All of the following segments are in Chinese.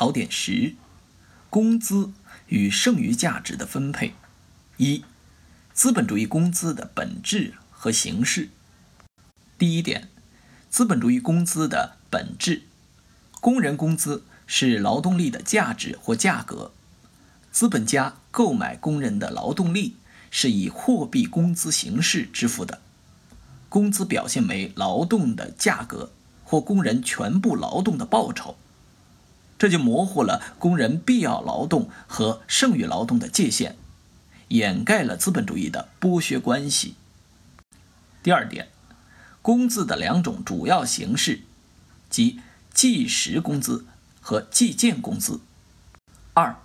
考点十：工资与剩余价值的分配。一、资本主义工资的本质和形式。第一点，资本主义工资的本质。工人工资是劳动力的价值或价格。资本家购买工人的劳动力是以货币工资形式支付的。工资表现为劳动的价格或工人全部劳动的报酬。这就模糊了工人必要劳动和剩余劳动的界限，掩盖了资本主义的剥削关系。第二点，工资的两种主要形式，即计时工资和计件工资。二，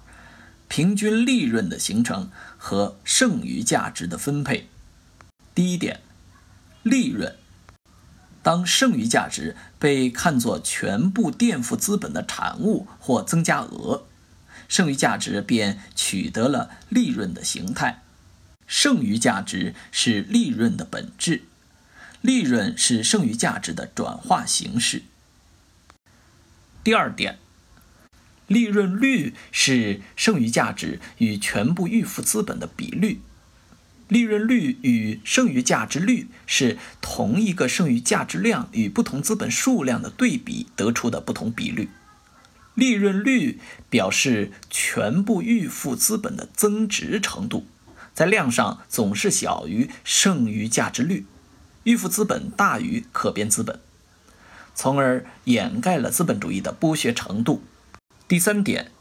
平均利润的形成和剩余价值的分配。第一点，利润。当剩余价值被看作全部垫付资本的产物或增加额，剩余价值便取得了利润的形态。剩余价值是利润的本质，利润是剩余价值的转化形式。第二点，利润率是剩余价值与全部预付资本的比率。利润率与剩余价值率是同一个剩余价值量与不同资本数量的对比得出的不同比率。利润率表示全部预付资本的增值程度，在量上总是小于剩余价值率，预付资本大于可变资本，从而掩盖了资本主义的剥削程度。第三点，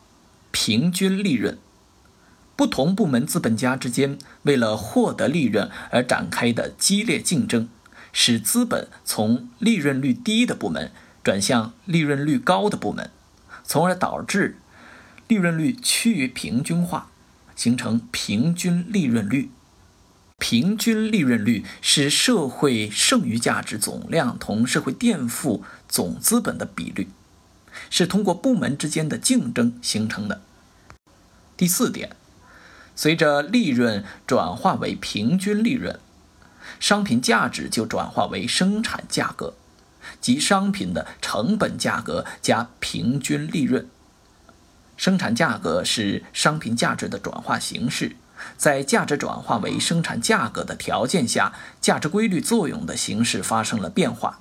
平均利润。不同部门资本家之间为了获得利润而展开的激烈竞争，使资本从利润率低的部门转向利润率高的部门，从而导致利润率趋于平均化，形成平均利润率。平均利润率是社会剩余价值总量同社会垫付总资本的比率，是通过部门之间的竞争形成的。第四点。随着利润转化为平均利润，商品价值就转化为生产价格，即商品的成本价格加平均利润。生产价格是商品价值的转化形式，在价值转化为生产价格的条件下，价值规律作用的形式发生了变化，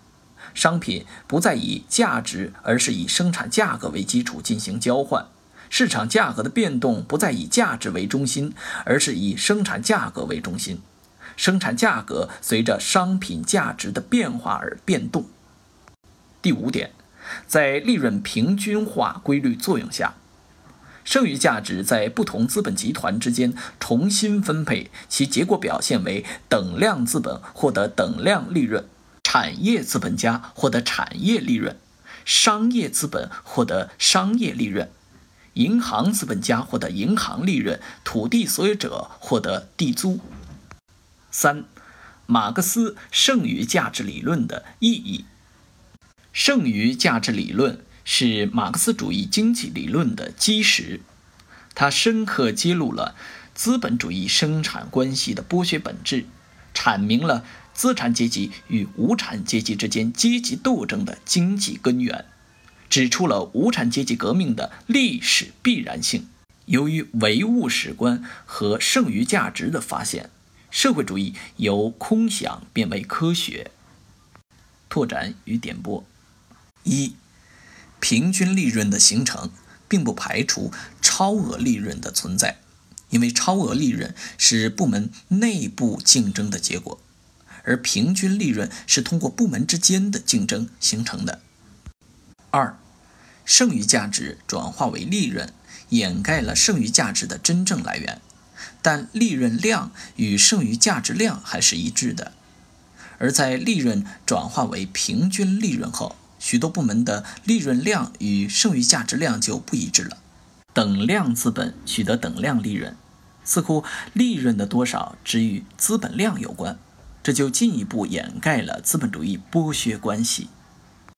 商品不再以价值，而是以生产价格为基础进行交换。市场价格的变动不再以价值为中心，而是以生产价格为中心。生产价格随着商品价值的变化而变动。第五点，在利润平均化规律作用下，剩余价值在不同资本集团之间重新分配，其结果表现为等量资本获得等量利润，产业资本家获得产业利润，商业资本获得商业利润。银行资本家获得银行利润，土地所有者获得地租。三、马克思剩余价值理论的意义。剩余价值理论是马克思主义经济理论的基石，它深刻揭露了资本主义生产关系的剥削本质，阐明了资产阶级与无产阶级之间阶级斗争的经济根源。指出了无产阶级革命的历史必然性。由于唯物史观和剩余价值的发现，社会主义由空想变为科学。拓展与点拨：一、平均利润的形成并不排除超额利润的存在，因为超额利润是部门内部竞争的结果，而平均利润是通过部门之间的竞争形成的。二。剩余价值转化为利润，掩盖了剩余价值的真正来源，但利润量与剩余价值量还是一致的。而在利润转化为平均利润后，许多部门的利润量与剩余价值量就不一致了。等量资本取得等量利润，似乎利润的多少只与资本量有关，这就进一步掩盖了资本主义剥削关系。